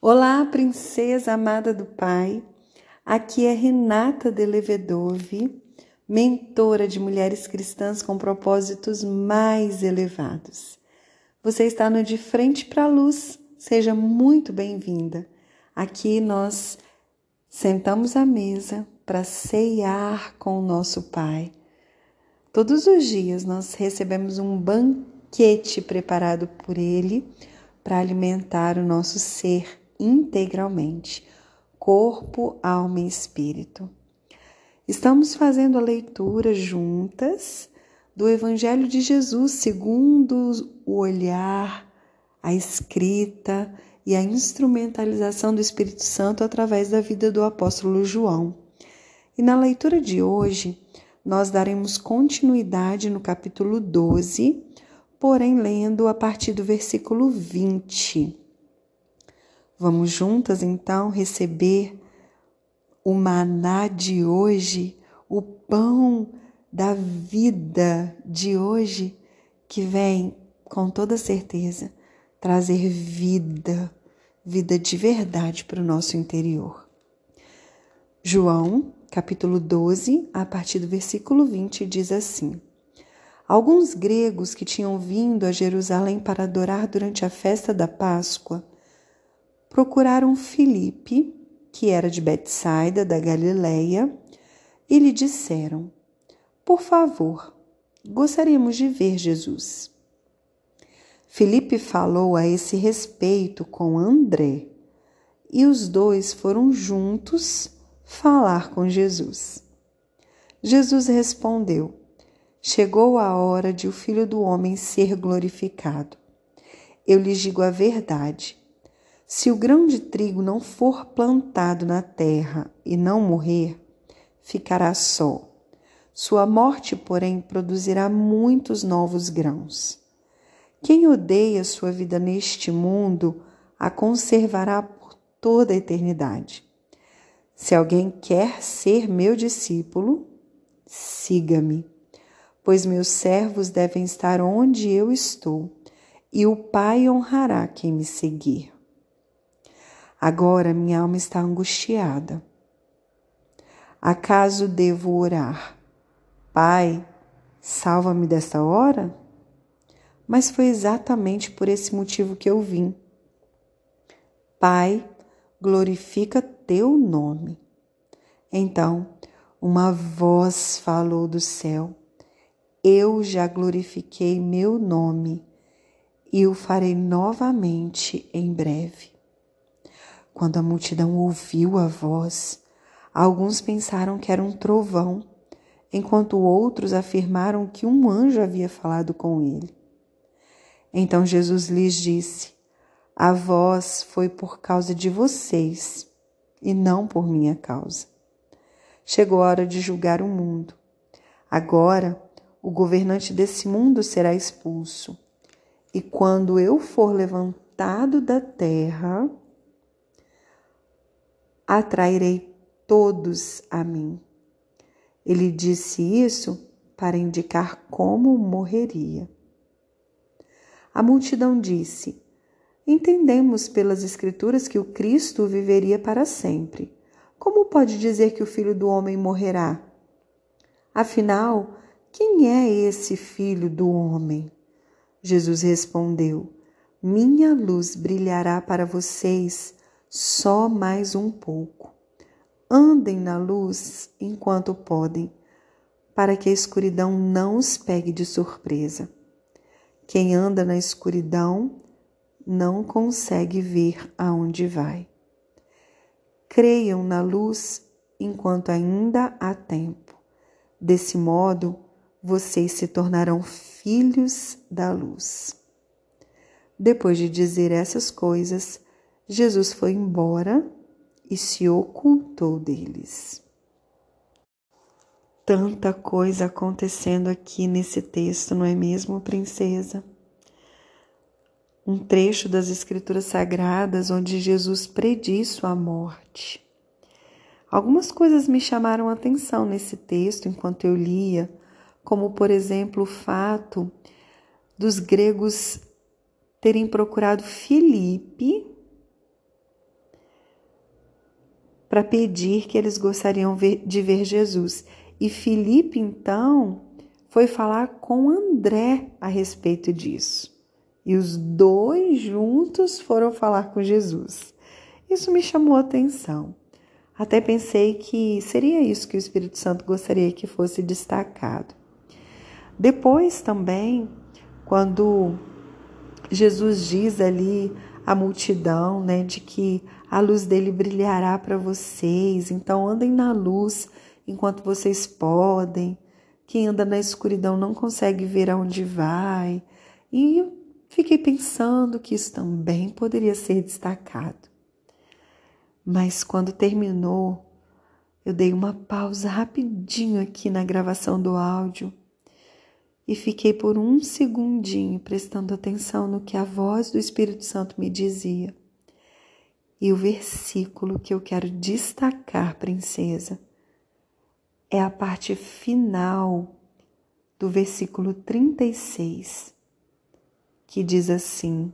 Olá, princesa amada do Pai. Aqui é Renata de Levedove, mentora de mulheres cristãs com propósitos mais elevados. Você está no De Frente para a Luz. Seja muito bem-vinda. Aqui nós sentamos à mesa para ceiar com o nosso Pai. Todos os dias nós recebemos um banquete preparado por Ele para alimentar o nosso ser integralmente, corpo, alma e espírito. Estamos fazendo a leitura juntas do Evangelho de Jesus segundo o olhar, a escrita e a instrumentalização do Espírito Santo através da vida do apóstolo João. E na leitura de hoje, nós daremos continuidade no capítulo 12, porém lendo a partir do versículo 20. Vamos juntas então receber o maná de hoje, o pão da vida de hoje, que vem com toda certeza trazer vida, vida de verdade para o nosso interior. João, capítulo 12, a partir do versículo 20, diz assim: Alguns gregos que tinham vindo a Jerusalém para adorar durante a festa da Páscoa procuraram Filipe, que era de Betsaida, da Galileia, e lhe disseram: Por favor, gostaríamos de ver Jesus. Filipe falou a esse respeito com André, e os dois foram juntos falar com Jesus. Jesus respondeu: Chegou a hora de o Filho do Homem ser glorificado. Eu lhes digo a verdade se o grão de trigo não for plantado na terra e não morrer, ficará só. Sua morte, porém, produzirá muitos novos grãos. Quem odeia sua vida neste mundo a conservará por toda a eternidade. Se alguém quer ser meu discípulo, siga-me, pois meus servos devem estar onde eu estou, e o Pai honrará quem me seguir. Agora minha alma está angustiada. Acaso devo orar? Pai, salva-me desta hora? Mas foi exatamente por esse motivo que eu vim. Pai, glorifica teu nome. Então, uma voz falou do céu: Eu já glorifiquei meu nome e o farei novamente em breve. Quando a multidão ouviu a voz, alguns pensaram que era um trovão, enquanto outros afirmaram que um anjo havia falado com ele. Então Jesus lhes disse: A voz foi por causa de vocês e não por minha causa. Chegou a hora de julgar o mundo. Agora, o governante desse mundo será expulso. E quando eu for levantado da terra, atrairei todos a mim. Ele disse isso para indicar como morreria. A multidão disse: Entendemos pelas Escrituras que o Cristo viveria para sempre. Como pode dizer que o filho do homem morrerá? Afinal, quem é esse filho do homem? Jesus respondeu: Minha luz brilhará para vocês só mais um pouco. Andem na luz enquanto podem, para que a escuridão não os pegue de surpresa. Quem anda na escuridão não consegue ver aonde vai. Creiam na luz enquanto ainda há tempo. Desse modo, vocês se tornarão filhos da luz. Depois de dizer essas coisas, Jesus foi embora e se ocultou deles. Tanta coisa acontecendo aqui nesse texto, não é mesmo, princesa? Um trecho das Escrituras Sagradas onde Jesus prediz sua morte. Algumas coisas me chamaram a atenção nesse texto enquanto eu lia, como, por exemplo, o fato dos gregos terem procurado Filipe para pedir que eles gostariam de ver Jesus. E Filipe, então, foi falar com André a respeito disso. E os dois juntos foram falar com Jesus. Isso me chamou a atenção. Até pensei que seria isso que o Espírito Santo gostaria que fosse destacado. Depois também, quando Jesus diz ali à multidão, né, de que a luz dele brilhará para vocês, então andem na luz enquanto vocês podem. Quem anda na escuridão não consegue ver aonde vai. E fiquei pensando que isso também poderia ser destacado. Mas quando terminou, eu dei uma pausa rapidinho aqui na gravação do áudio e fiquei por um segundinho prestando atenção no que a voz do Espírito Santo me dizia. E o versículo que eu quero destacar, princesa, é a parte final do versículo 36, que diz assim: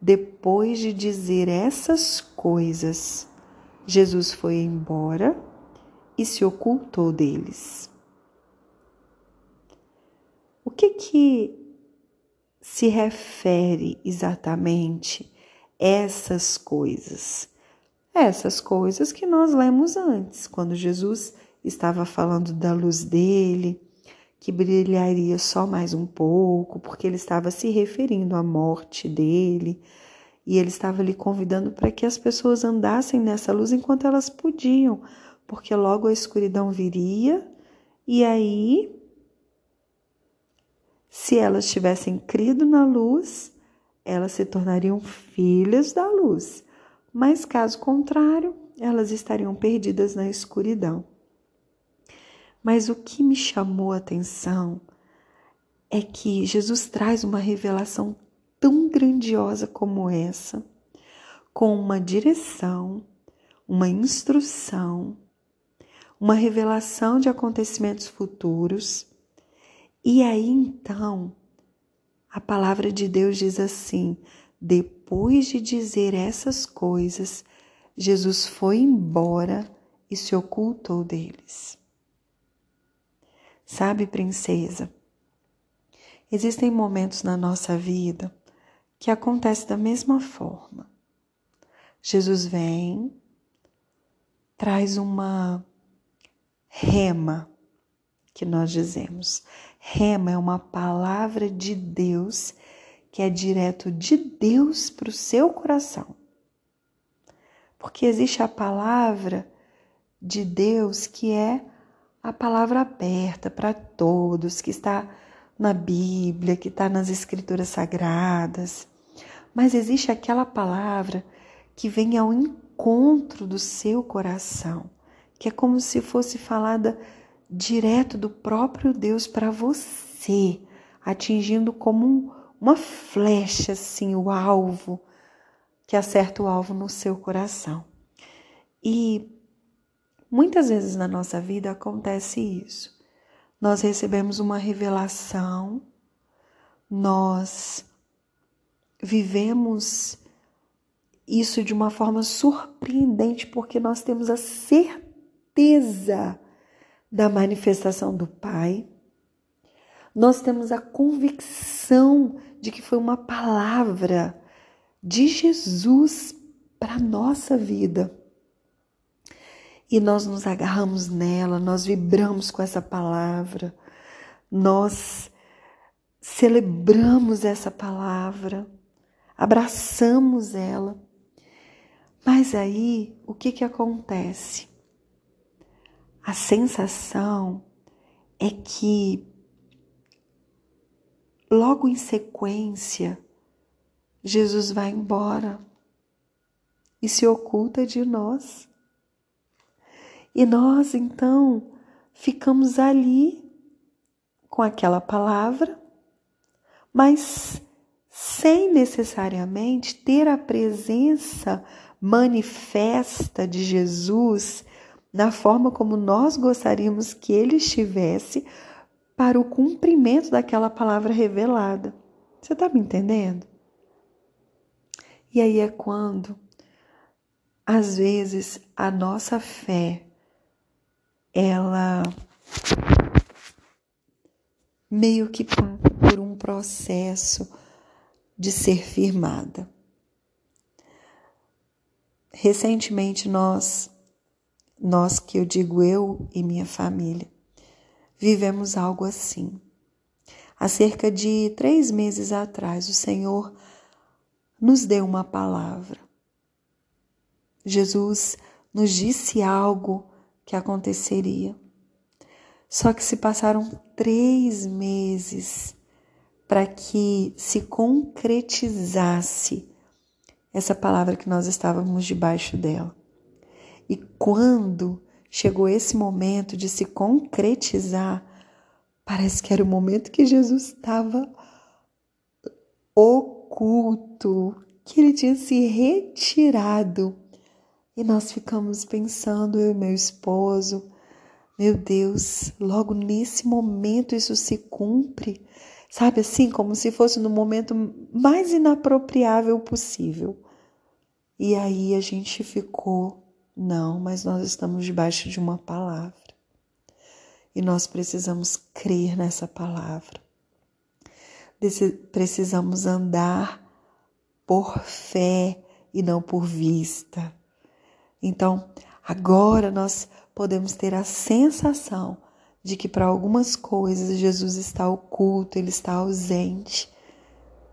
Depois de dizer essas coisas, Jesus foi embora e se ocultou deles. O que que se refere exatamente essas coisas? Essas coisas que nós lemos antes, quando Jesus estava falando da luz dele, que brilharia só mais um pouco, porque ele estava se referindo à morte dele, e ele estava lhe convidando para que as pessoas andassem nessa luz enquanto elas podiam, porque logo a escuridão viria e aí, se elas tivessem crido na luz, elas se tornariam filhas da luz. Mas caso contrário, elas estariam perdidas na escuridão. Mas o que me chamou a atenção é que Jesus traz uma revelação tão grandiosa como essa, com uma direção, uma instrução, uma revelação de acontecimentos futuros. E aí então, a palavra de Deus diz assim: depois de dizer essas coisas, Jesus foi embora e se ocultou deles. Sabe, princesa, existem momentos na nossa vida que acontece da mesma forma. Jesus vem, traz uma rema, que nós dizemos. Rema é uma palavra de Deus que é direto de Deus para o seu coração. Porque existe a palavra de Deus que é a palavra aberta para todos, que está na Bíblia, que está nas Escrituras Sagradas. Mas existe aquela palavra que vem ao encontro do seu coração, que é como se fosse falada direto do próprio Deus para você, atingindo como um, uma flecha assim o alvo, que acerta o alvo no seu coração. E muitas vezes na nossa vida acontece isso. Nós recebemos uma revelação, nós vivemos isso de uma forma surpreendente, porque nós temos a certeza da manifestação do Pai, nós temos a convicção de que foi uma palavra de Jesus para a nossa vida. E nós nos agarramos nela, nós vibramos com essa palavra, nós celebramos essa palavra abraçamos ela. Mas aí, o que que acontece? A sensação é que logo em sequência Jesus vai embora e se oculta de nós. E nós então ficamos ali com aquela palavra, mas sem necessariamente ter a presença manifesta de Jesus na forma como nós gostaríamos que ele estivesse para o cumprimento daquela palavra revelada. Você está me entendendo? E aí é quando às vezes a nossa fé ela meio que passa por um processo de ser firmada. Recentemente nós, nós que eu digo eu e minha família, vivemos algo assim. Há cerca de três meses atrás, o Senhor nos deu uma palavra. Jesus nos disse algo que aconteceria. Só que se passaram três meses para que se concretizasse essa palavra que nós estávamos debaixo dela. E quando chegou esse momento de se concretizar, parece que era o momento que Jesus estava oculto, que ele tinha se retirado. E nós ficamos pensando, eu e meu esposo, meu Deus, logo nesse momento isso se cumpre, sabe assim, como se fosse no momento mais inapropriável possível. E aí a gente ficou, não, mas nós estamos debaixo de uma palavra. E nós precisamos crer nessa palavra. Precisamos andar por fé e não por vista. Então, agora nós podemos ter a sensação de que para algumas coisas Jesus está oculto, ele está ausente.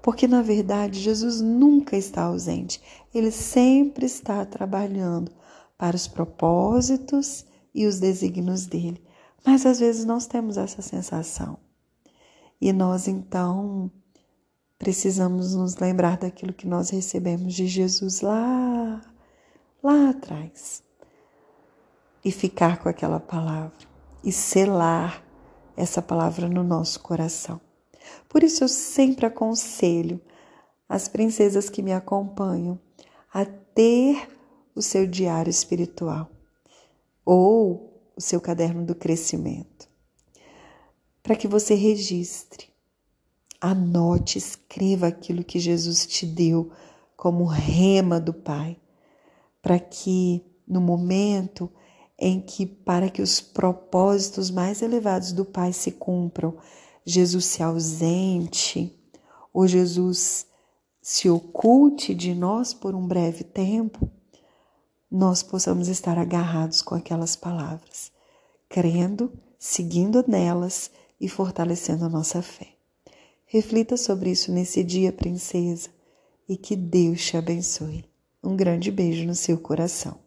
Porque na verdade Jesus nunca está ausente, ele sempre está trabalhando para os propósitos e os desígnios dele. Mas às vezes nós temos essa sensação. E nós então precisamos nos lembrar daquilo que nós recebemos de Jesus lá, lá atrás e ficar com aquela palavra e selar essa palavra no nosso coração. Por isso eu sempre aconselho as princesas que me acompanham a ter o seu diário espiritual ou o seu caderno do crescimento, para que você registre, anote, escreva aquilo que Jesus te deu como rema do Pai, para que no momento em que, para que os propósitos mais elevados do Pai se cumpram, Jesus se ausente ou Jesus se oculte de nós por um breve tempo, nós possamos estar agarrados com aquelas palavras, crendo, seguindo nelas e fortalecendo a nossa fé. Reflita sobre isso nesse dia, princesa, e que Deus te abençoe. Um grande beijo no seu coração.